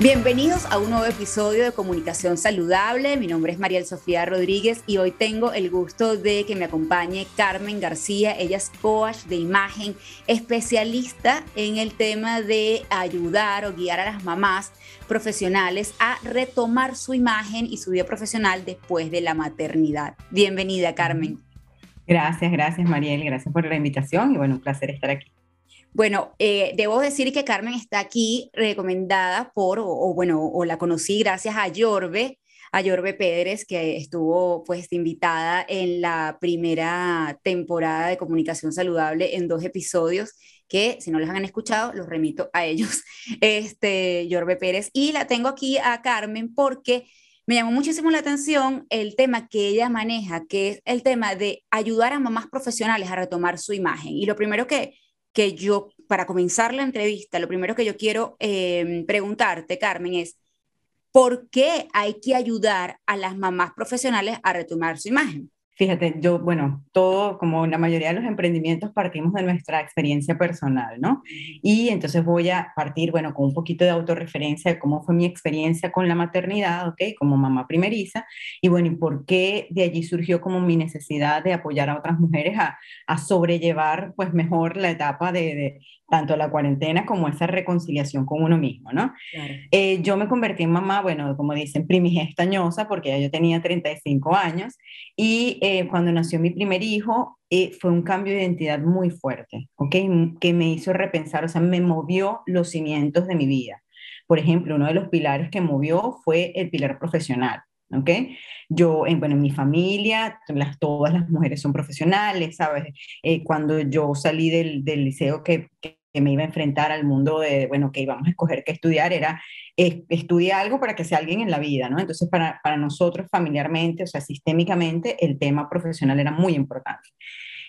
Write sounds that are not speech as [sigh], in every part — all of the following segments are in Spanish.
Bienvenidos a un nuevo episodio de Comunicación Saludable. Mi nombre es Mariel Sofía Rodríguez y hoy tengo el gusto de que me acompañe Carmen García. Ella es coach de imagen, especialista en el tema de ayudar o guiar a las mamás profesionales a retomar su imagen y su vida profesional después de la maternidad. Bienvenida, Carmen. Gracias, gracias, Mariel. Gracias por la invitación y bueno, un placer estar aquí. Bueno, eh, debo decir que Carmen está aquí recomendada por, o, bueno, o la conocí gracias a Yorbe, a Yorbe Pérez, que estuvo pues invitada en la primera temporada de Comunicación Saludable en dos episodios que si no los han escuchado, los remito a ellos, [laughs] este, Yorbe Pérez. Y la tengo aquí a Carmen porque me llamó muchísimo la atención el tema que ella maneja, que es el tema de ayudar a mamás profesionales a retomar su imagen. Y lo primero que que yo, para comenzar la entrevista, lo primero que yo quiero em, preguntarte, Carmen, es, ¿por qué hay que ayudar a las mamás profesionales a retomar su imagen? Fíjate, yo, bueno, todo, como la mayoría de los emprendimientos, partimos de nuestra experiencia personal, ¿no? Y entonces voy a partir, bueno, con un poquito de autorreferencia de cómo fue mi experiencia con la maternidad, ¿ok? Como mamá primeriza, y bueno, y por qué de allí surgió como mi necesidad de apoyar a otras mujeres a, a sobrellevar, pues, mejor la etapa de, de, tanto la cuarentena como esa reconciliación con uno mismo, ¿no? Eh, yo me convertí en mamá, bueno, como dicen, primigestañosa, porque ya yo tenía 35 años, y eh, cuando nació mi primer hijo, eh, fue un cambio de identidad muy fuerte, ¿ok? Que me hizo repensar, o sea, me movió los cimientos de mi vida. Por ejemplo, uno de los pilares que movió fue el pilar profesional. ¿ok? Yo, en, bueno, en mi familia, las, todas las mujeres son profesionales, ¿sabes? cuando yo salí del, del liceo que, que, que me iba a enfrentar al mundo de, bueno, que íbamos a escoger qué estudiar, era eh, estudiar algo para que sea alguien en la vida, ¿no? Entonces, para, para nosotros familiarmente, o sea, sistémicamente, el tema profesional era muy importante.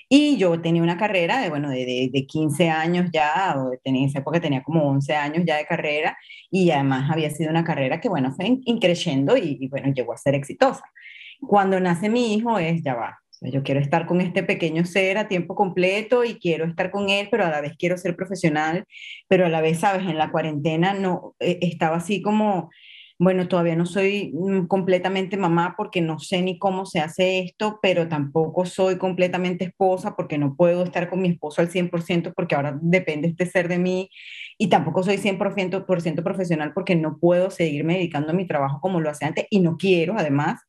Y yo tenía una carrera de, bueno, de, de, 15 años ya, o en esa época tenía como 11 años ya de carrera, y además había sido una carrera que, bueno, fue increciendo y, y, bueno, llegó a ser exitosa. Cuando nace mi hijo es, ya va, yo quiero estar con este pequeño ser a tiempo completo y quiero estar con él, pero a la vez quiero ser profesional, pero a la vez, sabes, en la cuarentena no eh, estaba así como, bueno, todavía no soy mm, completamente mamá porque no sé ni cómo se hace esto, pero tampoco soy completamente esposa porque no puedo estar con mi esposo al 100% porque ahora depende este ser de mí y tampoco soy 100% profesional porque no puedo seguirme dedicando a mi trabajo como lo hacía antes y no quiero además.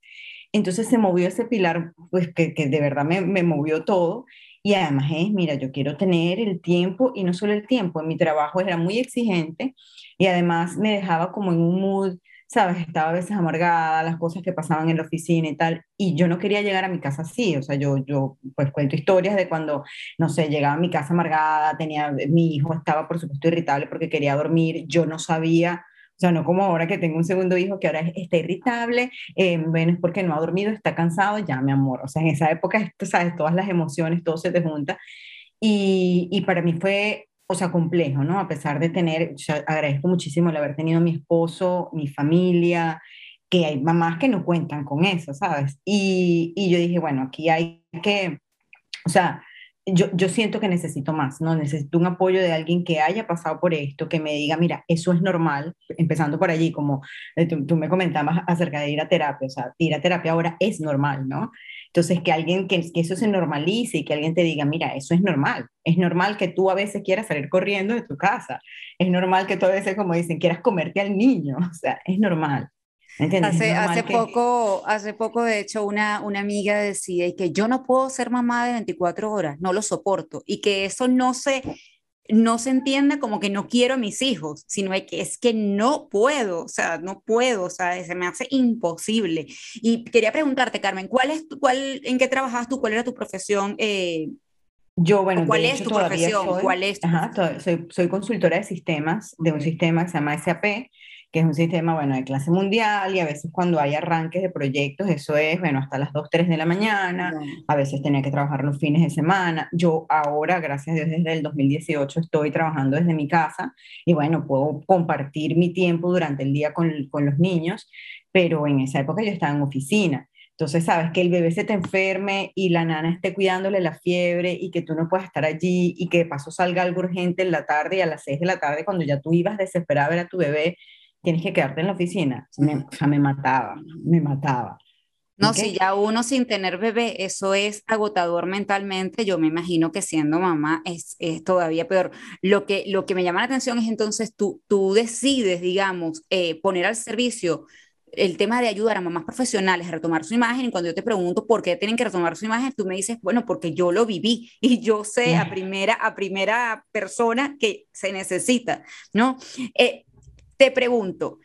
Entonces se movió ese pilar, pues que, de verdad me, me, movió todo. Y además es, mira, yo quiero tener el tiempo y no solo el tiempo, en mi trabajo era muy exigente y además me dejaba como en un mood, sabes, estaba a veces amargada, las cosas que pasaban en la oficina y tal, y yo no quería llegar a mi casa así, o sea, yo, yo pues cuento historias de cuando, no sé, llegaba a mi casa amargada, tenía, mi hijo estaba por supuesto irritable porque quería dormir, yo no sabía o sea, no como ahora que tengo un segundo hijo que ahora está irritable, eh, bueno, es porque no ha dormido, está cansado, ya, mi amor. O sea, en esa época, sabes, todas las emociones, todo se te junta. Y, y para mí fue, o sea, complejo, ¿no? A pesar de tener, agradezco muchísimo el haber tenido a mi esposo, mi familia, que hay mamás que no cuentan con eso, ¿sabes? Y, y yo dije, bueno, aquí hay que, o sea, yo, yo, siento que necesito más, ¿no? Necesito un apoyo de alguien que haya pasado por esto, que me diga, mira, eso es normal, empezando por allí, como eh, tú, me comentabas acerca de ir a terapia, o sea, ir a terapia ahora es normal, ¿no? Entonces, que alguien, que, que eso se normalice y que alguien te diga, mira, eso es normal, es normal que tú a veces quieras salir corriendo de tu casa, es normal que tú a veces, como dicen, quieras comerte al niño, [laughs] o sea, es normal. Hace, hace poco, hace poco, de hecho, una, una amiga decía que yo no puedo ser mamá de 24 horas, no lo soporto, y que eso no se, no se entienda como que no quiero a mis hijos, sino que es que no puedo, o sea, no puedo, o sea, se me hace imposible. Y quería preguntarte, Carmen, ¿cuál es, cuál, ¿en qué trabajas tú? ¿Cuál era tu profesión? Eh, yo, bueno, ¿cuál es tu profesión? Soy, ¿Cuál es tu ajá, soy, soy, consultora de sistemas, de un sistema que se llama SAP, que es un sistema, bueno, de clase mundial y a veces cuando hay arranques de proyectos, eso es, bueno, hasta las 2, 3 de la mañana, a veces tenía que trabajar los fines de semana. Yo ahora, gracias a Dios, desde el 2018 estoy trabajando desde mi casa y bueno, puedo compartir mi tiempo durante el día con, con los niños, pero en esa época yo estaba en oficina. Entonces, sabes, que el bebé se te enferme y la nana esté cuidándole la fiebre y que tú no puedas estar allí y que de paso salga algo urgente en la tarde y a las 6 de la tarde cuando ya tú ibas desesperada a ver a tu bebé, tienes que quedarte en la oficina. o sea, me [laughs] mataba, me mataba. No, si ya uno sin tener bebé, eso es agotador mentalmente, yo me imagino que siendo mamá es, es todavía peor. Lo que, lo que me llama la atención es entonces tú, tú decides, digamos, eh, poner al servicio el tema de ayudar a mamás profesionales a retomar su imagen y cuando yo te pregunto por qué tienen que retomar su imagen, tú me dices, bueno, porque yo lo viví [laughs] y yo sé a primera, a primera persona que se necesita, ¿no? Eh, te pregunto,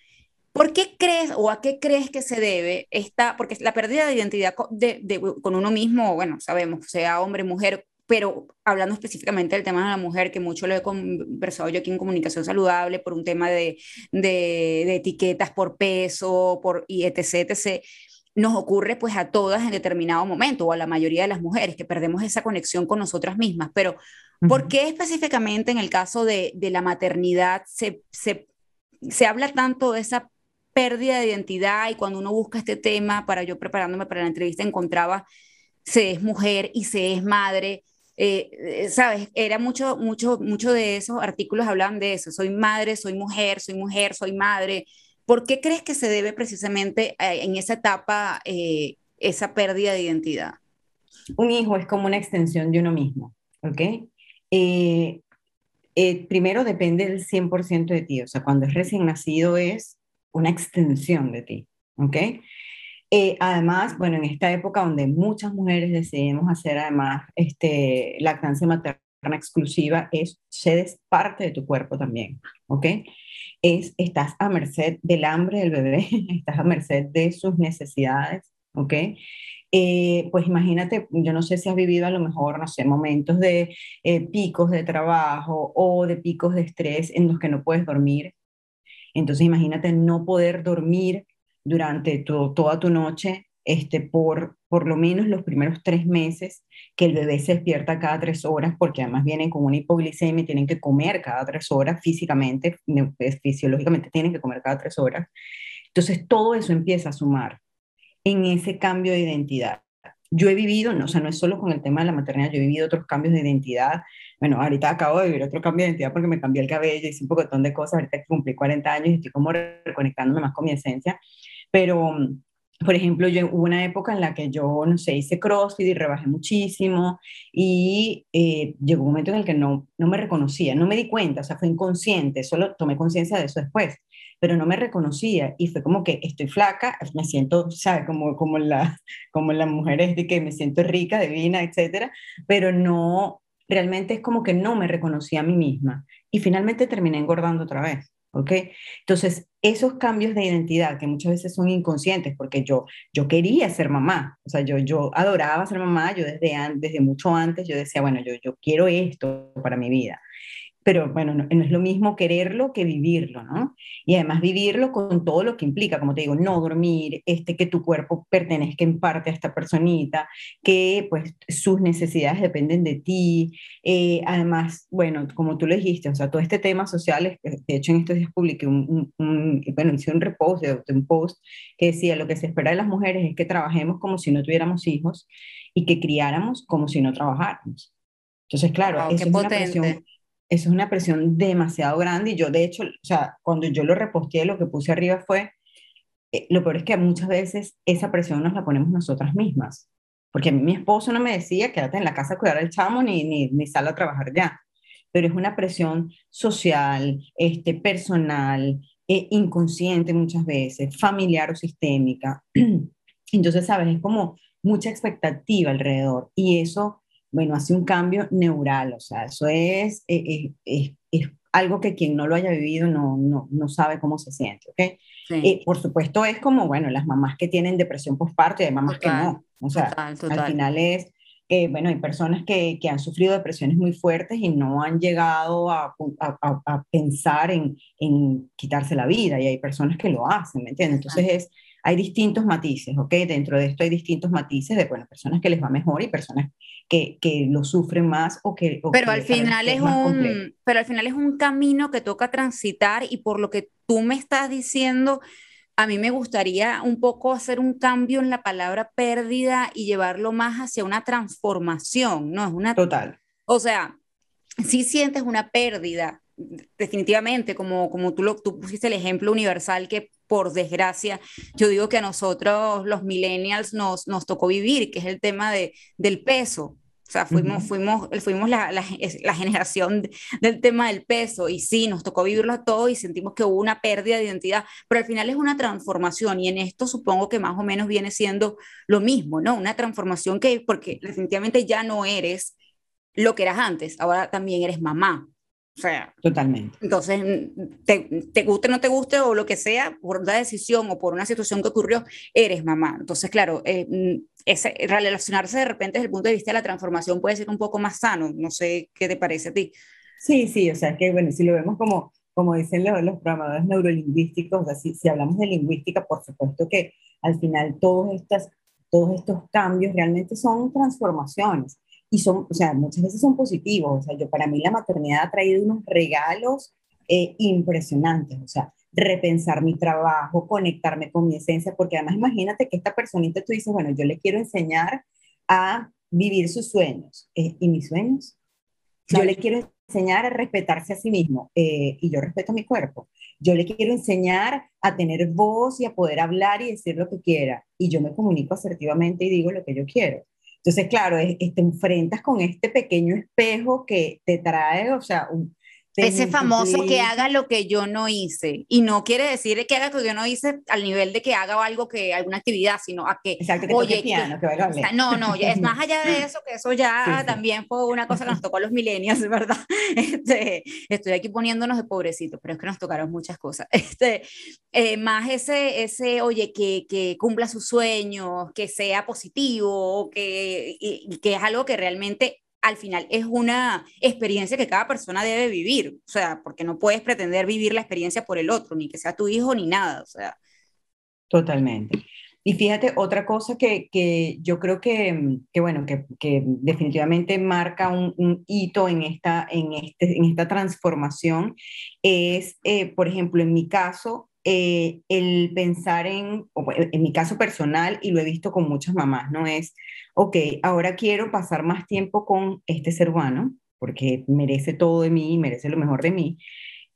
¿Por qué crees o a qué crees que se debe esta, porque la pérdida de identidad de, con uno mismo, bueno, sabemos, sea hombre, mujer, pero hablando específicamente del tema de la mujer, que mucho lo he conversado yo aquí en comunicación saludable por un tema de, de, etiquetas por peso, por y etc, etc, nos ocurre pues a todas en determinado momento, o a la mayoría de las mujeres, que perdemos esa conexión con nosotras mismas. Pero, ¿por qué específicamente en el caso de, de la maternidad se, se, se habla tanto de esa pérdida de identidad y cuando uno busca este tema, para yo preparándome para la entrevista, encontraba se es mujer y se es madre. Eh, eh, ¿Sabes? Era mucho, mucho, mucho de esos artículos hablaban de eso. Soy madre, soy mujer, soy mujer, soy madre. ¿Por qué crees que se debe precisamente eh, en esa etapa esa pérdida de identidad? Un hijo es como una extensión de uno mismo, ¿ok? Primero depende del 100% de ti, o sea, cuando es recién nacido es una extensión de ti, ¿ok? Eh, además, bueno, en esta época donde muchas mujeres decidimos hacer además este, lactancia materna exclusiva, es, cedes parte de tu cuerpo también, ¿ok? Es, estás a merced del hambre del bebé, [laughs] estás a merced de sus necesidades, ¿ok? Eh, pues imagínate, yo no sé si has vivido a lo mejor, no sé, momentos de eh, picos de trabajo o de picos de estrés en los que no puedes dormir entonces imagínate no poder dormir durante toda tu noche este, por por lo menos los primeros tres meses que el bebé se despierta cada tres horas, porque además vienen con una hipoglicemia y tienen que comer cada tres horas físicamente, pues, fisiológicamente tienen que comer cada tres horas. Entonces todo eso empieza a sumar en ese cambio de identidad. Yo he vivido, no, o sea, no es solo con el tema de la maternidad, yo he vivido otros cambios de identidad. Bueno, ahorita acabo de vivir otro cambio de identidad porque me cambié el cabello, hice un montón de cosas, ahorita cumplí 40 años y estoy como reconectándome más con mi esencia. Pero, por ejemplo, yo hubo una época en la que yo, no sé, hice crossfit y rebajé muchísimo y eh, llegó un momento en el que no, no me reconocía, no me di cuenta, o sea, fue inconsciente, solo tomé conciencia de eso después pero no me reconocía y fue como que estoy flaca, me siento, ¿sabes? Como, como, la, [laughs] como las mujeres de que me siento rica, divina, etcétera, pero no, realmente es como que no me reconocía a mí misma y finalmente terminé engordando otra vez. ¿ok? Entonces, esos cambios de identidad que muchas veces son inconscientes, porque yo, yo quería ser mamá, o sea, yo, yo adoraba ser mamá, yo desde, desde mucho antes, yo decía, bueno, yo, yo quiero esto para mi vida pero bueno, no, es lo mismo quererlo que vivirlo, ¿no? Y además vivirlo con todo lo que implica, como te digo, no dormir, este, que tu cuerpo pertenezca en parte a esta personita, que pues sus necesidades dependen de ti, eh, además, bueno, como tú lo dijiste, o sea, todo este tema social, de hecho en estos días publiqué un, bueno, hice un repost un post que decía, lo que se espera de las mujeres es que trabajemos como si no tuviéramos hijos y que criáramos como si no trabajáramos. Entonces, claro, eso es una presión eso es una presión demasiado grande y yo de hecho, o sea, cuando yo lo reposteé, lo que puse arriba fue, eh, lo peor es que muchas veces esa presión nos la ponemos nosotras mismas, porque a mí mi esposo no me decía quédate en la casa a cuidar al chamo ni, ni, ni sal a trabajar ya, pero es una presión social, este, personal, eh, inconsciente muchas veces, familiar o sistémica. [clears throat] Entonces, sabes, es como mucha expectativa alrededor y eso bueno, hace un cambio neural, o sea, eso es, eh, eh, es, es, algo que quien no lo haya vivido no, no, no sabe cómo se siente, ¿ok? Sí. por supuesto es como, bueno, las mamás que tienen depresión postparto y hay mamás que no, o sea, al final es, eh, bueno, hay personas que, que, han sufrido depresiones muy fuertes y no han llegado a, a, a, pensar en, en, quitarse la vida y hay personas que lo hacen, ¿me entiendes? Entonces es, hay distintos matices, ¿ok? Dentro de esto hay distintos matices de, bueno, personas que les va mejor y personas que, que lo sufren más o que... pero, al final es un, pero al final es un camino que toca transitar y por lo que tú me estás diciendo, a mí me gustaría un poco hacer un cambio en la palabra pérdida y llevarlo más hacia una transformación, ¿no? Es una... Total. O sea, si sientes una pérdida definitivamente, como, como tú, lo, tú pusiste el ejemplo universal que por desgracia, yo digo que a nosotros los millennials nos, nos tocó vivir, que es el tema de, del peso. O sea, fuimos, fuimos, fuimos la, la, la, generación del tema del peso y sí, nos tocó vivirlo todo y sentimos que hubo una pérdida de identidad, pero al final es una transformación y en esto supongo que más o menos viene siendo lo mismo, ¿no? Una transformación que, porque definitivamente ya no eres lo que eras antes, ahora también eres mamá. O sea, totalmente. Entonces, te, te guste o no te guste o lo que sea, por una decisión o por una situación que ocurrió, eres mamá. Entonces, claro, eh, mm, ese, relacionarse de repente desde el punto de vista de la transformación puede ser un poco más sano. No sé qué te parece a ti. Sí, sí, o sea, que bueno, si lo vemos como, como dicen los, los programadores neurolingüísticos, o sea, si, si hablamos de lingüística, por supuesto que al final todos, estas, todos estos cambios realmente son transformaciones y son, o sea, muchas veces son positivos. O sea, yo para mí la maternidad ha traído unos regalos eh, impresionantes, o sea, repensar mi trabajo, conectarme con mi esencia, porque además imagínate que esta personita tú dices, bueno, yo le quiero enseñar a vivir sus sueños. Eh, ¿Y mis sueños? Yo le quiero enseñar a respetarse a sí mismo eh, y yo respeto mi cuerpo. Yo le quiero enseñar a tener voz y a poder hablar y decir lo que quiera. Y yo me comunico asertivamente y digo lo que yo quiero. Entonces, claro, es, te enfrentas con este pequeño espejo que te trae, o sea, un, ese famoso que haga lo que yo no hice. Y no quiere decir que haga lo que yo no hice al nivel de que haga algo que, alguna actividad, sino a que, Exacto, que oye, piano, que, que no, no, es más allá de eso, que eso ya [laughs] también fue una cosa que nos tocó a los millennials, [laughs] ¿verdad? Este, estoy aquí poniéndonos de pobrecitos, pero es que nos tocaron muchas cosas. [laughs] Este, eh, más ese, ese, oye, que, que cumpla sus sueños, que sea positivo, que, que es algo que realmente al final es una experiencia que cada persona debe vivir, o sea, porque no puedes pretender vivir la experiencia por el otro, ni que sea tu hijo ni nada, o sea. Totalmente. Y fíjate, otra cosa que, que yo creo que, que bueno, que, que, definitivamente marca un, hito en esta, en, este, en esta transformación es, eh, por ejemplo, en mi caso, eh, el pensar en, en mi caso personal, y lo he visto con muchas mamás, ¿no? Es, ok, ahora quiero pasar más tiempo con este ser humano, porque merece todo de mí, merece lo mejor de mí.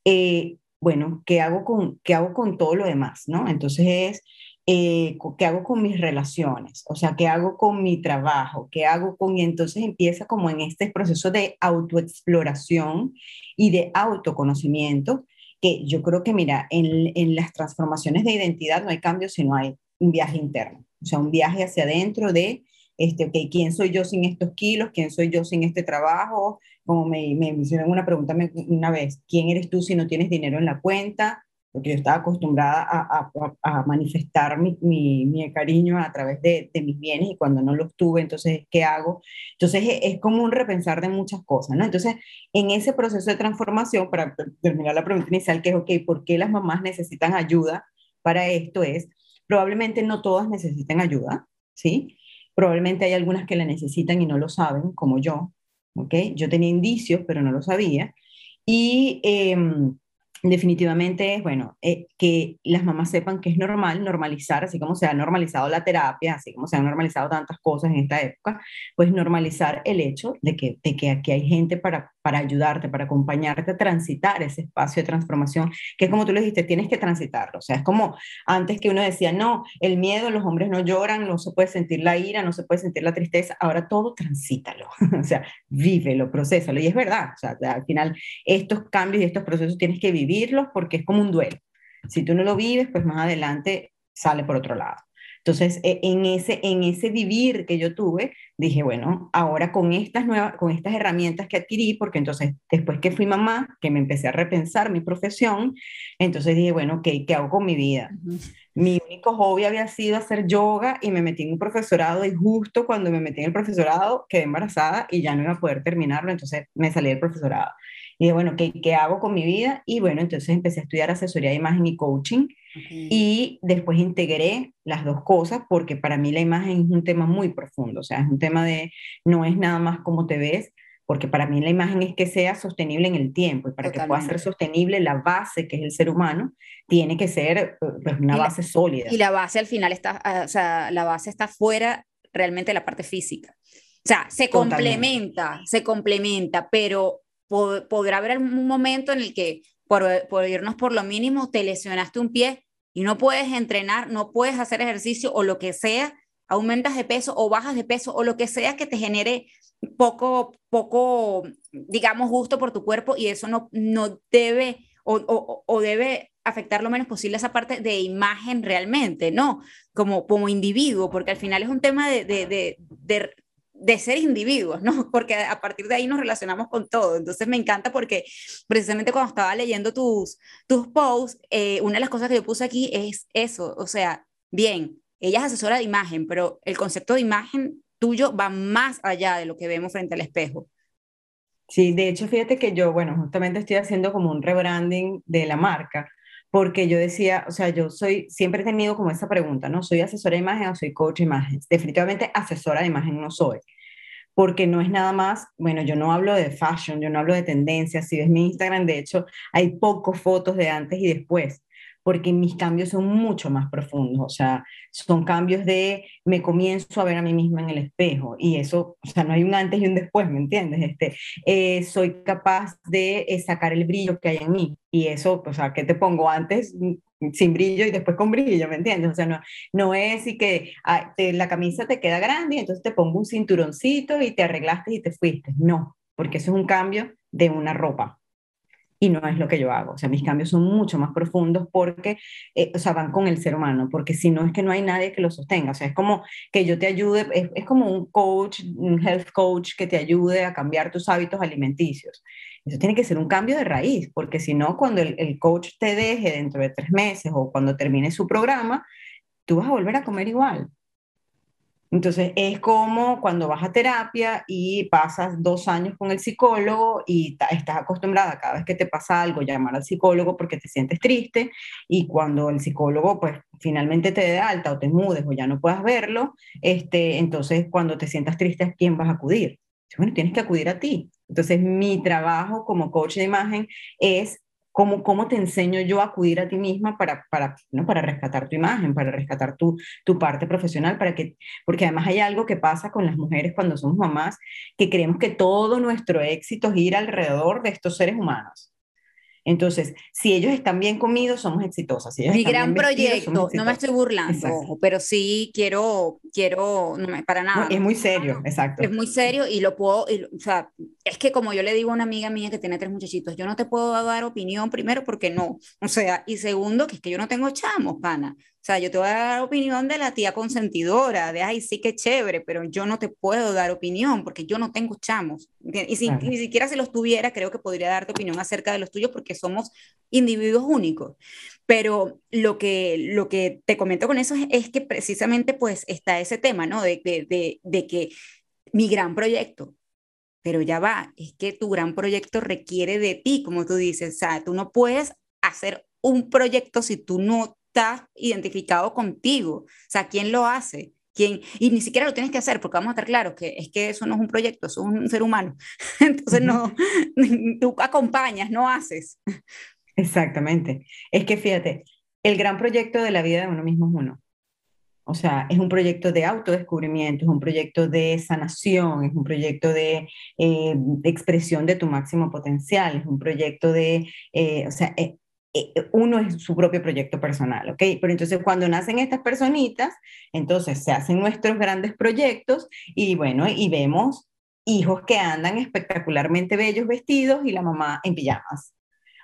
Eh, bueno, ¿qué hago, con, ¿qué hago con todo lo demás, no? Entonces es, eh, ¿qué hago con mis relaciones? O sea, ¿qué hago con mi trabajo? ¿Qué hago con...? Y entonces empieza como en este proceso de autoexploración y de autoconocimiento que yo creo que, mira, en, en las transformaciones de identidad no hay cambio si no hay un viaje interno, o sea, un viaje hacia adentro de, este, ok, ¿quién soy yo sin estos kilos? ¿Quién soy yo sin este trabajo? Como me, me hicieron una pregunta una vez, ¿quién eres tú si no tienes dinero en la cuenta? Porque yo estaba acostumbrada a, a, a manifestar mi, mi, mi, cariño a través de, de, mis bienes y cuando no los tuve, entonces, ¿qué hago? Entonces, es, es como un repensar de muchas cosas, ¿no? Entonces, en ese proceso de transformación, para terminar la pregunta inicial, que es, ok, ¿por qué las mamás necesitan ayuda para esto? Es, probablemente no todas necesiten ayuda, ¿sí? Probablemente hay algunas que la necesitan y no lo saben, como yo, ¿ok? Yo tenía indicios, pero no lo sabía. Y eh, definitivamente es, bueno, eh, que las mamás sepan que es normal normalizar, así como se ha normalizado la terapia, así como se han normalizado tantas cosas en esta época, pues normalizar el hecho de que, de que aquí hay gente para, para ayudarte, para acompañarte a transitar ese espacio de transformación, que es como tú le dijiste, tienes que transitarlo. O sea, es como antes que uno decía, no, el miedo, los hombres no lloran, no se puede sentir la ira, no se puede sentir la tristeza, ahora todo transítalo, [laughs] o sea, vívelo, procésalo. Y es verdad, o sea, al final estos cambios y estos procesos tienes que vivir vivirlos porque es como un duelo. Si tú no lo vives, pues más adelante sale por otro lado. Entonces, e, en ese, en ese vivir que yo tuve, dije, bueno, ahora con estas nuevas, con estas herramientas que adquirí, porque entonces después que fui mamá, que me empecé a repensar mi profesión, entonces dije, bueno, ¿qué, qué hago con mi vida? Mi único hobby había sido hacer yoga y me metí en un profesorado y justo cuando me metí en el profesorado quedé embarazada y ya no iba a poder terminarlo, entonces me salí del profesorado. Y dije, bueno, ¿qué, ¿qué, hago con mi vida? Y bueno, entonces empecé a estudiar asesoría de imagen y coaching. Y después integré las dos cosas porque para mí la imagen es un tema muy profundo. O sea, es un tema de, no es nada más cómo te ves, porque para mí la imagen es que sea sostenible en el tiempo y para que pueda ser sostenible la base que es el ser humano tiene que ser pues, una base sólida. Y la base al final está, ah, o sea, la base está fuera realmente de la parte física. O sea, se complementa, se complementa, pero podrá haber un momento en el que por, por irnos por lo mínimo te lesionaste un pie y no puedes entrenar, no puedes hacer ejercicio o lo que sea, aumentas de peso o bajas de peso o lo que sea que te genere poco, poco, digamos, gusto por tu cuerpo y eso no, no debe o, o, debe afectar lo menos posible esa parte de imagen realmente, ¿no? Como, como individuo, porque al final es un tema de, de, de, de ser individuos, ¿no? [laughs] Porque a partir de ahí nos relacionamos con todo. Entonces me encanta porque precisamente cuando estaba leyendo tus, tus posts, eh, una de las cosas que yo puse aquí es eso, o sea, bien, ella es asesora de imagen, pero el concepto de imagen tuyo va más allá de lo que vemos frente al espejo. Sí, de hecho, fíjate que yo, bueno, justamente estoy haciendo como un rebranding de la marca, porque yo decía, o sea, yo soy, siempre he tenido como esa pregunta, ¿no? ¿Soy asesora de imagen o soy coach de imagen? Definitivamente asesora de imagen no soy, porque no es nada más, bueno, yo no hablo de fashion, yo no hablo de tendencias, si ves mi Instagram, de hecho, hay pocos fotos de antes y después, porque mis cambios son mucho más profundos, o sea, son cambios de me comienzo a ver a mí misma en el espejo y eso, o sea, no hay un antes y un después, ¿me entiendes? Este, eh, soy capaz de eh, sacar el brillo que hay en mí y eso, o sea, ¿qué te pongo antes mm, sin brillo y después con brillo, ¿me entiendes? O sea, no, no es y que ah, la camisa te queda grande y entonces te pongo un cinturoncito y te arreglaste y te fuiste, no, porque eso es un cambio de una ropa y no es lo que yo hago. O sea, mis cambios son mucho más profundos porque, eh, o sea, van con el ser humano, porque si no es que no hay nadie que lo sostenga. O sea, es como que yo te ayude, es, como un coach, un health coach que te ayude a cambiar tus hábitos alimenticios. Eso tiene que ser un cambio de raíz, porque si no, cuando el, el coach te deje dentro de tres meses o cuando termine su programa, tú vas a volver a comer igual. Entonces, es como cuando vas a terapia y pasas dos años con el psicólogo y estás acostumbrada cada vez que te pasa algo llamar al psicólogo porque te sientes triste y cuando el psicólogo pues finalmente te dé alta o te mudes o ya no puedas verlo, este, entonces cuando te sientas triste, ¿a quién vas a acudir? Bueno, tienes que acudir a ti. Entonces, mi trabajo como coach de imagen es ¿Cómo, ¿Cómo te enseño yo a acudir a ti misma para, para, ¿no? para rescatar tu imagen, para rescatar tu, tu parte profesional? Para que, porque además hay algo que pasa con las mujeres cuando somos mamás, que creemos que todo nuestro éxito gira alrededor de estos seres humanos. Entonces, si ellos están bien comidos, somos exitosas. Mi gran proyecto, no me estoy burlando, pero sí quiero, quiero, no me, para nada. es muy serio, exacto. Es muy serio y lo puedo, o sea, es que como yo le digo a una amiga mía que tiene tres muchachitos, yo no te puedo dar opinión primero porque no, o sea, y segundo, que es que yo no tengo chamos, pana. O sea, yo te voy a dar opinión de la tía consentidora, de, ay, sí que chévere, pero yo no te puedo dar opinión porque yo no tengo chamos. Y si ni siquiera si los tuviera, creo que podría darte opinión acerca de los tuyos porque somos individuos únicos. Pero lo que, lo que te comento con eso es, que precisamente pues está ese tema, ¿no? De, de, de que mi gran proyecto, pero ya va, es que tu gran proyecto requiere de ti, como tú dices, o sea, tú no puedes hacer un proyecto si tú no está identificado contigo. O sea, ¿quién lo hace? ¿Quién? Y ni siquiera lo tienes que hacer, porque vamos a estar claros que es que eso no es un proyecto, eso es un ser humano. [laughs] Entonces, no, [laughs] tú acompañas, no haces. Exactamente. Es que fíjate, el gran proyecto de la vida de uno mismo es uno. O sea, es un proyecto de autodescubrimiento, es un proyecto de sanación, es un proyecto de, eh, expresión de tu máximo potencial, es un proyecto de, eh, o sea, eh, eh, uno es su propio proyecto personal, ¿ok? Pero entonces cuando nacen estas personitas, entonces se hacen nuestros grandes proyectos y bueno, y vemos hijos que andan espectacularmente bellos vestidos y la mamá en pijamas.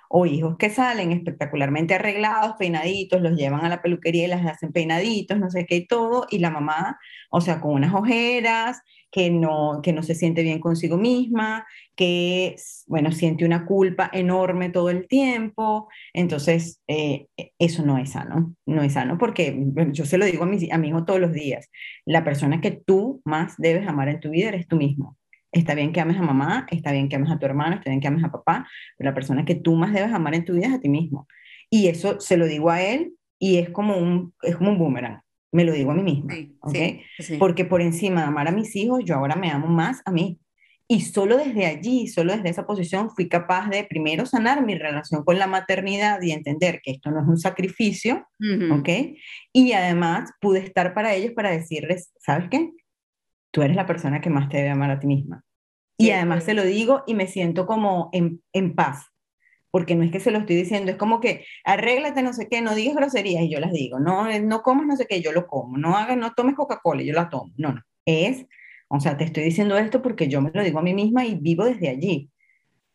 O hijos que salen espectacularmente arreglados, peinaditos, los llevan a la peluquería y las hacen peinaditos, no sé qué y todo, y la mamá, o sea, con unas ojeras, que no, que no se siente bien consigo misma, que, bueno, siente una culpa enorme todo el tiempo. Entonces, eh, eso no es sano, no es sano porque yo se lo digo a mi, a mi hijo todos los días, la persona que tú más debes amar en tu vida eres tú mismo. Está bien que ames a mamá, está bien que ames a tu hermano, está bien que ames a papá, pero la persona que tú más debes amar en tu vida es a ti mismo. Y eso se lo digo a él y es como un, es como un boomerang me lo digo a mí misma, Porque por encima de amar a mis hijos, yo ahora me amo más a mí. Y solo desde allí, solo desde esa posición, fui capaz de primero sanar mi relación con la maternidad y entender que esto no es un sacrificio, ¿ok? Y además pude estar para ellos para decirles, ¿sabes qué? Tú eres la persona que más te debe amar a ti misma. Y además se lo digo y me siento como en, en paz porque no es que se lo estoy diciendo, es como que arréglate no sé qué, no digas groserías y yo las digo, no, no comas no sé qué, yo lo como, no hagas, no tomes Coca-Cola, yo la tomo, no, no, es, o sea, te estoy diciendo esto porque yo me lo digo a mí misma y vivo desde allí.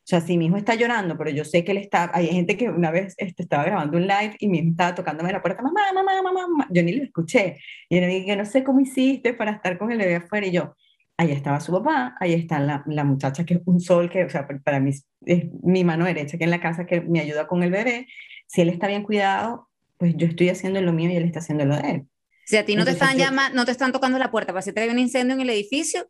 O sea, si mi hijo está llorando, pero yo sé que él está, hay gente que una vez este, estaba grabando un live y mi hijo estaba tocándome la puerta, mamá, mamá, mamá, mamá, yo ni lo escuché. Y yo le dije, no sé cómo hiciste para estar con el bebé afuera. Y yo, ahí estaba su papá, ahí está la, la, muchacha que es un sol, que, o sea, para mí es mi mano derecha que en la casa que me ayuda con el bebé. Si él está bien cuidado, pues yo estoy haciendo lo mío y él está haciendo lo de él. Si a ti no te están llamando, no te están tocando la puerta para si te hay un incendio en el edificio,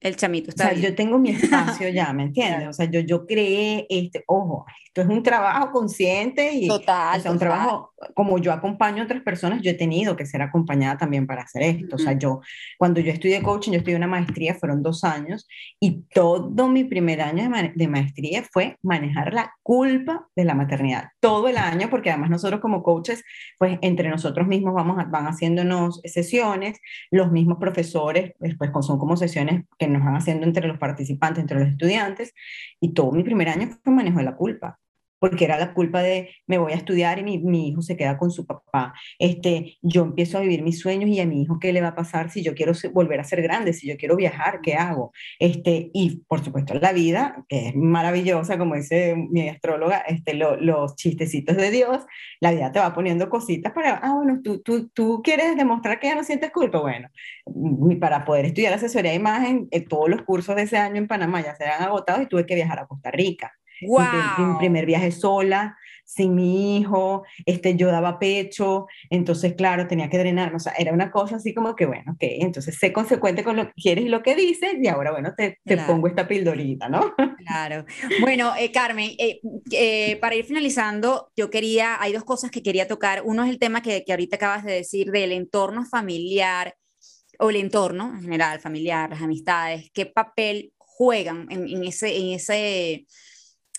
el chamito está o sea, yo tengo mi espacio [laughs] ya, ¿me entiendes? O sea, yo, yo creé este, ojo, esto es un trabajo consciente y total, o sea, un trabajo, como yo acompaño a otras personas, yo he tenido que ser acompañada también para hacer esto. O sea, yo, cuando yo estudié coaching, yo estudié una maestría, fueron dos años, y todo mi primer año de, de maestría fue manejar la culpa de la maternidad. Todo el año, porque además nosotros como coaches, pues entre nosotros mismos vamos van haciéndonos sesiones, los mismos profesores, después son como sesiones que nos van haciendo entre los participantes, entre los estudiantes, y todo mi primer año fue manejo de la culpa porque era la culpa de me voy a estudiar y mi, mi, hijo se queda con su papá. Este, yo empiezo a vivir mis sueños y a mi hijo qué le va a pasar si yo quiero volver a ser grande, si yo quiero viajar, ¿qué hago? Este, y por supuesto la vida, que es maravillosa, como dice mi astróloga, este, los chistecitos de Dios, la vida te va poniendo cositas para, ah, bueno, tú, tú, tú quieres demostrar que ya no sientes culpa, bueno, para poder estudiar asesoría de imagen, eh, todos los cursos de ese año en Panamá ya se han agotado y tuve que viajar a Costa Rica. Wow. Mi primer viaje sola, sin mi hijo, este, yo daba pecho, entonces, claro, tenía que drenar, o sea, era una cosa así como que, bueno, ok, entonces sé consecuente con lo que quieres y lo que dices, y ahora, bueno, te, te pongo esta pildorita, ¿no? Claro. Bueno, eh, Carmen, eh, eh, para ir finalizando, yo quería, hay dos cosas que quería tocar. Uno es el tema que, que ahorita acabas de decir del entorno familiar o el entorno en general, familiar, las amistades, qué papel juegan en, en ese, en ese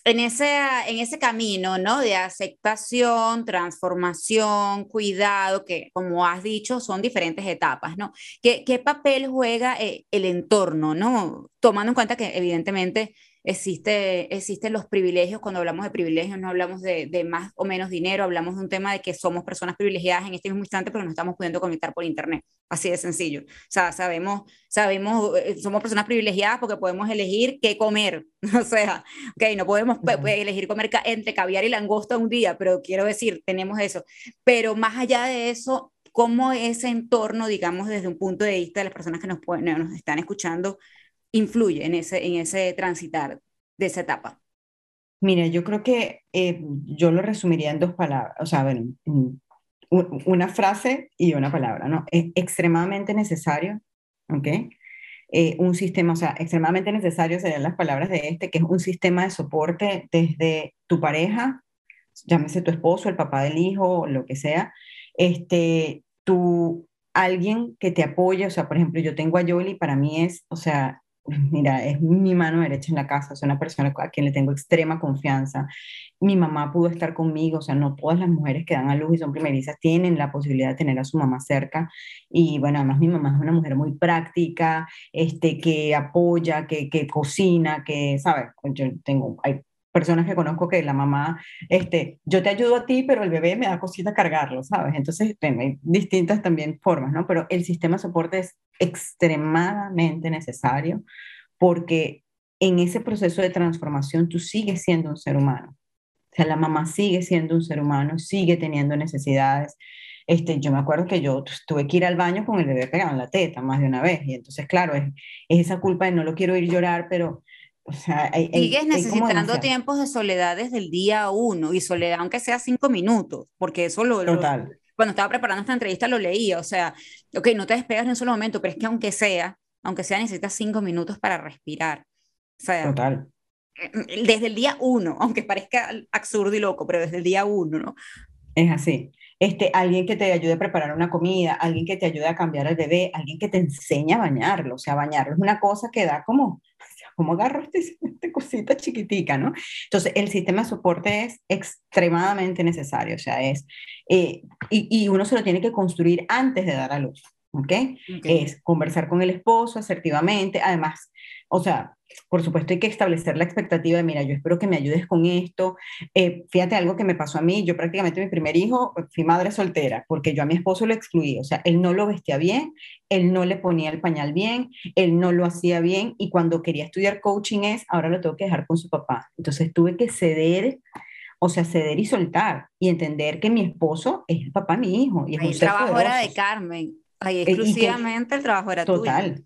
en ese, en ese camino, ¿no? De aceptación, transformación, cuidado, que como has dicho, son diferentes etapas, ¿no? ¿Qué, qué papel juega eh, el entorno, ¿no? Tomando en cuenta que evidentemente existe, existen los privilegios, cuando hablamos de privilegios no hablamos de, de, más o menos dinero, hablamos de un tema de que somos personas privilegiadas en este mismo instante, pero nos estamos pudiendo conectar por internet, así de sencillo. O sea, sabemos, sabemos, eh, somos personas privilegiadas porque podemos elegir qué comer, [laughs] o sea, ok, no podemos elegir comer entre caviar y langosta un día, pero quiero decir, tenemos eso. Pero más allá de eso, cómo ese entorno, digamos, desde un punto de vista de las personas que nos, pueden, nos están escuchando, influye en ese, en ese transitar de esa etapa? Mira, yo creo que eh, yo lo resumiría en dos palabras, o sea, ver, una frase y una palabra, ¿no? Es extremadamente necesario, ¿ok? Eh, un sistema, o sea, extremadamente necesario serían las palabras de este, que es un sistema de soporte desde tu pareja, llámese tu esposo, el papá del hijo, lo que sea, este, tu, alguien que te apoye, o sea, por ejemplo, yo tengo a Yoli, para mí es, o sea, mira, es mi mano derecha en la casa, es una persona a quien le tengo extrema confianza. Mi mamá pudo estar conmigo, o sea, no todas las mujeres que dan a luz y son primerizas tienen la posibilidad de tener a su mamá cerca. Y bueno, además mi mamá es una mujer muy práctica, este, que apoya, que, que cocina, que, ¿sabes? Yo tengo, hay personas que conozco que la mamá, este, yo te ayudo a ti, pero el bebé me da cosita cargarlo, ¿sabes? Entonces, hay distintas también formas, ¿no? Pero el sistema de soporte es extremadamente necesario porque en ese proceso de transformación tú sigues siendo un ser humano. O sea, la mamá sigue siendo un ser humano, sigue teniendo necesidades. Este, yo me acuerdo que yo tuve que ir al baño con el bebé pegado en la teta más de una vez. Y entonces, claro, es, es esa culpa de no lo quiero ir llorar, pero o sea, Sigues necesitando tiempos de soledad desde el día uno y soledad aunque sea cinco minutos, porque eso lo, Total. cuando estaba preparando esta entrevista lo leía, o sea, ok, no te despegas en un solo momento, pero es que aunque sea, aunque sea necesitas cinco minutos para respirar. O sea, Total. Eh, desde el día uno, aunque parezca absurdo y loco, pero desde el día uno, ¿no? Es así. Este, alguien que te ayude a preparar una comida, alguien que te ayude a cambiar al bebé, alguien que te enseñe a bañarlo. O sea, bañarlo es una cosa que da como, ¿cómo agarro este, esta cosita chiquitica, no? Entonces, el sistema de soporte es extremadamente necesario, o sea, es, eh, y, y, uno se lo tiene que construir antes de dar a luz. ¿ok? Es conversar con el esposo asertivamente, además, o sea, por supuesto hay que establecer la expectativa de, mira, yo espero que me ayudes con esto. Eh, fíjate algo que me pasó a mí, yo prácticamente mi primer hijo fui madre soltera, porque yo a mi esposo lo excluí, o sea, él no lo vestía bien, él no le ponía el pañal bien, él no lo hacía bien y cuando quería estudiar coaching es, ahora lo tengo que dejar con su papá. Entonces tuve que ceder o sea, ceder y soltar y entender que mi esposo es el papá de mi hijo. Y es trabajo era de Carmen. Ahí eh, exclusivamente el trabajo era total.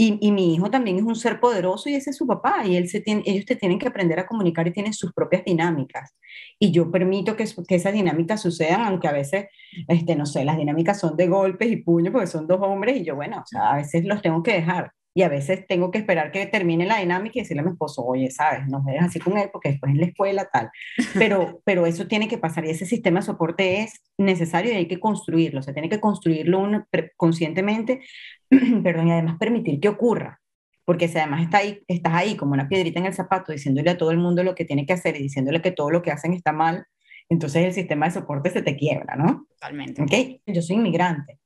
Y, y, mi hijo también es un ser poderoso y ese es su papá. Y él se tiene, ellos te tienen que aprender a comunicar y tienen sus propias dinámicas. Y yo permito que, que esas dinámicas sucedan, aunque a veces, este, no sé, las dinámicas son de golpes y puños porque son dos hombres y yo, bueno, o sea, a veces los tengo que dejar y a veces tengo que esperar que termine la dinámica y decirle a mi esposo, oye, sabes, no me dejes así con él porque después en la escuela tal. [laughs] Pero, pero eso tiene que pasar y ese sistema de soporte es necesario y hay que construirlo, o sea, tiene que construirlo conscientemente, [clears throat] perdón, y además permitir que ocurra. Porque si además está ahí, estás ahí como una piedrita en el zapato diciéndole a todo el mundo lo que tiene que hacer y diciéndole que todo lo que hacen está mal, entonces el sistema de soporte se te quiebra, ¿no? Totalmente. ¿Okay? Yo soy inmigrante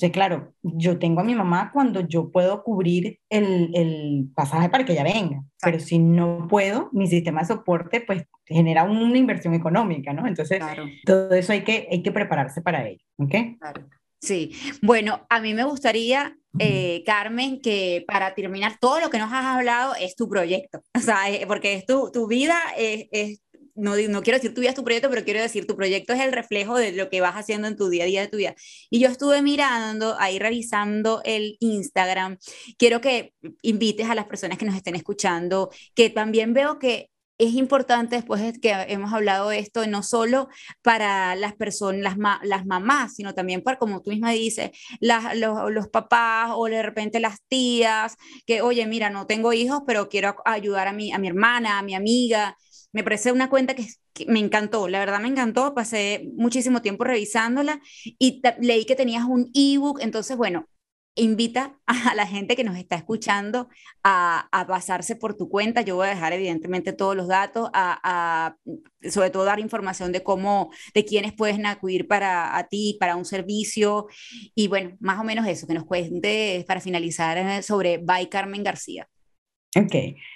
sea, claro, yo tengo a mi mamá cuando yo puedo cubrir el, el pasaje para que ella venga, pero si no puedo, mi sistema de soporte pues genera una inversión económica, ¿no? Entonces, todo eso hay que, hay que prepararse para ello, ¿ok? Claro. Sí, bueno, a mí me gustaría, eh, Carmen, que para terminar, todo lo que nos has hablado es tu proyecto, [laughs] o sea, eh, porque es tu, tu vida, es, es no, no quiero decir tu vida es tu proyecto, pero quiero decir tu proyecto es el reflejo de lo que vas haciendo en tu día a día de tu vida. Y yo estuve mirando, ahí revisando el Instagram. Quiero que invites a las personas que nos estén escuchando, que también veo que es importante después de que hemos hablado de esto, no solo para las personas, las, las mamás, sino también para, como tú misma dices, las, los, papás o de repente las tías, que, oye, mira, no tengo hijos, pero quiero ayudar a mi, a mi hermana, a mi amiga, me parece una cuenta que, me encantó, la verdad me encantó, pasé muchísimo tiempo revisándola y leí que tenías un ebook, entonces bueno, invita a la gente que nos está escuchando a, pasarse por tu cuenta. Yo voy a dejar evidentemente todos los datos, sobre todo dar información de cómo, de quiénes pueden acudir para a ti, para un servicio. Y bueno, más o menos eso, que nos cuentes para finalizar eh, sobre By Carmen García. Ok,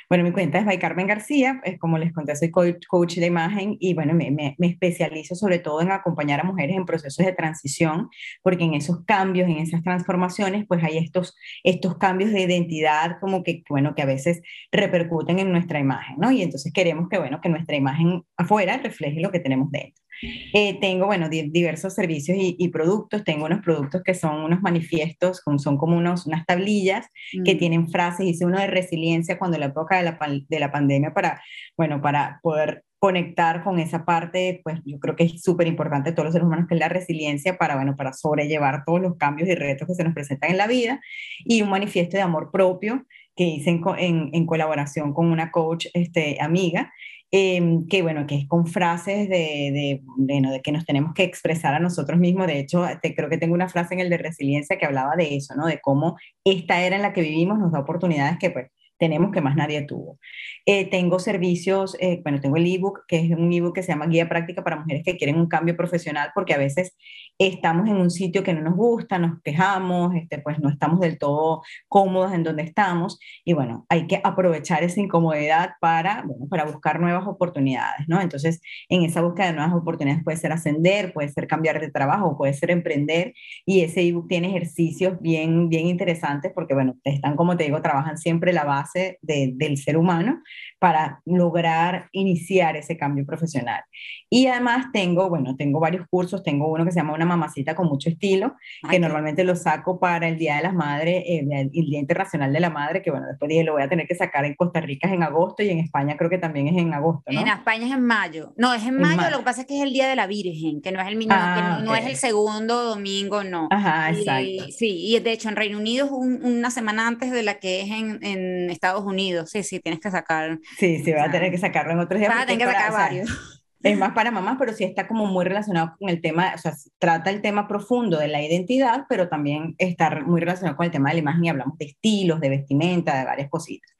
bueno, mi cuenta es by Carmen García, es como les conté, soy coach, de imagen y bueno, me, me, especializo sobre todo en acompañar a mujeres en procesos de transición, porque en esos cambios, en esas transformaciones, pues hay estos, estos cambios de identidad como que, bueno, que a veces repercuten en nuestra imagen, ¿no? Y entonces queremos que, bueno, que nuestra imagen afuera refleje lo que tenemos dentro. Eh, tengo, bueno, diversos servicios y, productos. Tengo unos productos que son unos manifiestos, son como unos, unas tablillas que mm. tienen frases. Hice uno de resiliencia cuando la época de la, de la pandemia para, bueno, para poder conectar con esa parte, pues yo creo que es súper importante todos los seres humanos, que es la resiliencia para, bueno, para sobrellevar todos los cambios y retos que se nos presentan en la vida. Y un manifiesto de amor propio que hice en, en, en colaboración con una coach este, amiga Em, que bueno, que es con frases de, de, de, que nos tenemos que expresar a nosotros mismos. De hecho, creo que tengo una frase en el de resiliencia que hablaba de eso, ¿no? De cómo esta era en la que vivimos nos da oportunidades que pues tenemos que más nadie tuvo. Eh, tengo servicios, eh, bueno, tengo el ebook, que es un ebook que se llama Guía Práctica para Mujeres que quieren un cambio profesional, porque a veces estamos en un sitio que no nos gusta, nos quejamos, este, pues no estamos del todo cómodos en donde estamos, y bueno, hay que aprovechar esa incomodidad para, bueno, para buscar nuevas oportunidades, ¿no? Entonces, en esa búsqueda de nuevas oportunidades puede ser ascender, puede ser cambiar de trabajo, puede ser emprender, y ese ebook tiene ejercicios bien, bien interesantes, porque bueno, están, como te digo, trabajan siempre la base del ser humano para lograr iniciar ese cambio profesional. Y además tengo, bueno, tengo varios cursos, tengo uno que se llama Una mamacita con mucho estilo, que normalmente lo saco para el Día de las Madres, eh, el Día Internacional de la Madre, que bueno, después dije, lo voy a tener que sacar en Costa Rica es en agosto y en España creo que también es en agosto, ¿no? En España es en mayo. No, es en, mayo, lo que pasa es que es el Día de la Virgen, que no es el mismo, ah, no, es el segundo domingo, no. Ajá, exacto. Sí, y de hecho en Reino Unido es una semana antes de la que es en, en Estados Unidos. Sí, sí, tienes que sacar. Sí, sí, va a tener que sacarlo en otros días. Va a tener que sacar varios. Es más para mamás, pero sí está como muy relacionado con el tema, o sea, trata el tema profundo de la identidad, pero también está muy relacionado con el tema de la imagen y hablamos de estilos, de vestimenta, de varias cositas.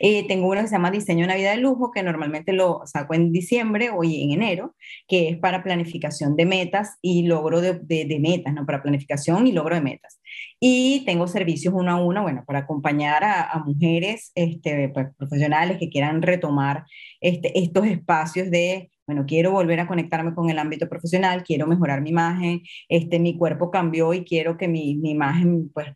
Eh, tengo uno que se llama Diseño de Navidad de Lujo, que normalmente lo saco en diciembre o en enero, que es para planificación de metas y logro de, de, metas, ¿no? Para planificación y logro de metas. Y tengo servicios uno a uno, bueno, para acompañar a, a mujeres este, pues, profesionales que quieran retomar este, estos espacios de bueno, quiero volver a conectarme con el ámbito profesional, quiero mejorar mi imagen, este, mi cuerpo cambió y quiero que mi, mi imagen pues,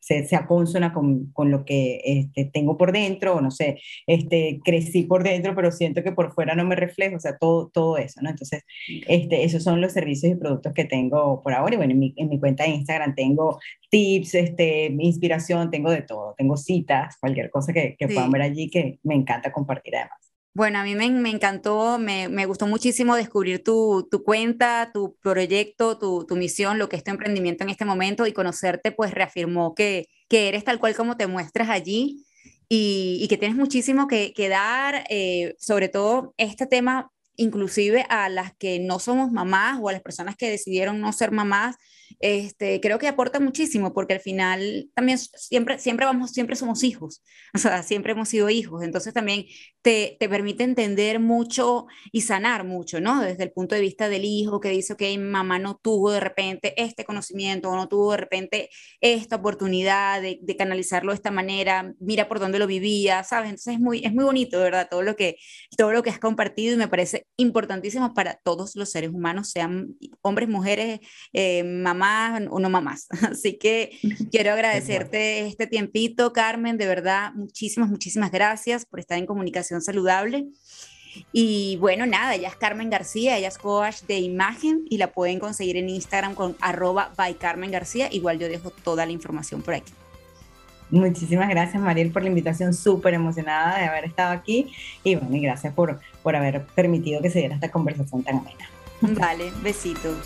se, sea consona con, con, lo que este, tengo por dentro, o no sé, este, crecí por dentro, pero siento que por fuera no me reflejo, o sea, todo, todo eso, ¿no? Entonces, este, esos son los servicios y productos que tengo por ahora, y bueno, en mi, en mi cuenta de Instagram tengo tips, este, inspiración, tengo de todo, tengo citas, cualquier cosa que, que puedan ver allí que me encanta compartir además. Bueno, a mí me, me encantó, me, gustó muchísimo descubrir tu, tu cuenta, tu proyecto, tu, misión, lo que es tu emprendimiento en este momento y conocerte, pues reafirmó que, que eres tal cual como te muestras allí y, y que tienes muchísimo que, que dar, eh, sobre todo este tema, inclusive a las que no somos mamás o a las personas que decidieron no ser mamás, este, creo que aporta muchísimo porque al final también siempre, siempre vamos, siempre somos hijos, [laughs] o sea, siempre hemos sido hijos, entonces también te, te permite entender mucho y sanar mucho, ¿no? Desde el punto de vista del hijo que dice, que mamá no tuvo de repente este conocimiento o no tuvo de repente esta oportunidad de, de, canalizarlo de esta manera, mira por dónde lo vivía, ¿sabes? Entonces es muy, es muy bonito, ¿verdad? Todo lo, que, todo lo que has compartido y me parece importantísimo para todos los seres humanos, sean hombres, mujeres, eh, o no mamás. Así que quiero agradecerte este tiempito, Carmen, de verdad, muchísimas, muchísimas gracias por estar en comunicación saludable. Y bueno, nada, ella es Carmen García, ella es coach de imagen y la pueden conseguir en Instagram con arroba by Carmen García. Igual yo dejo toda la información por aquí. Muchísimas gracias, Mariel, por la invitación, súper emocionada de haber estado aquí y bueno, y gracias por, por haber permitido que se diera esta conversación tan amena. Vale, besitos.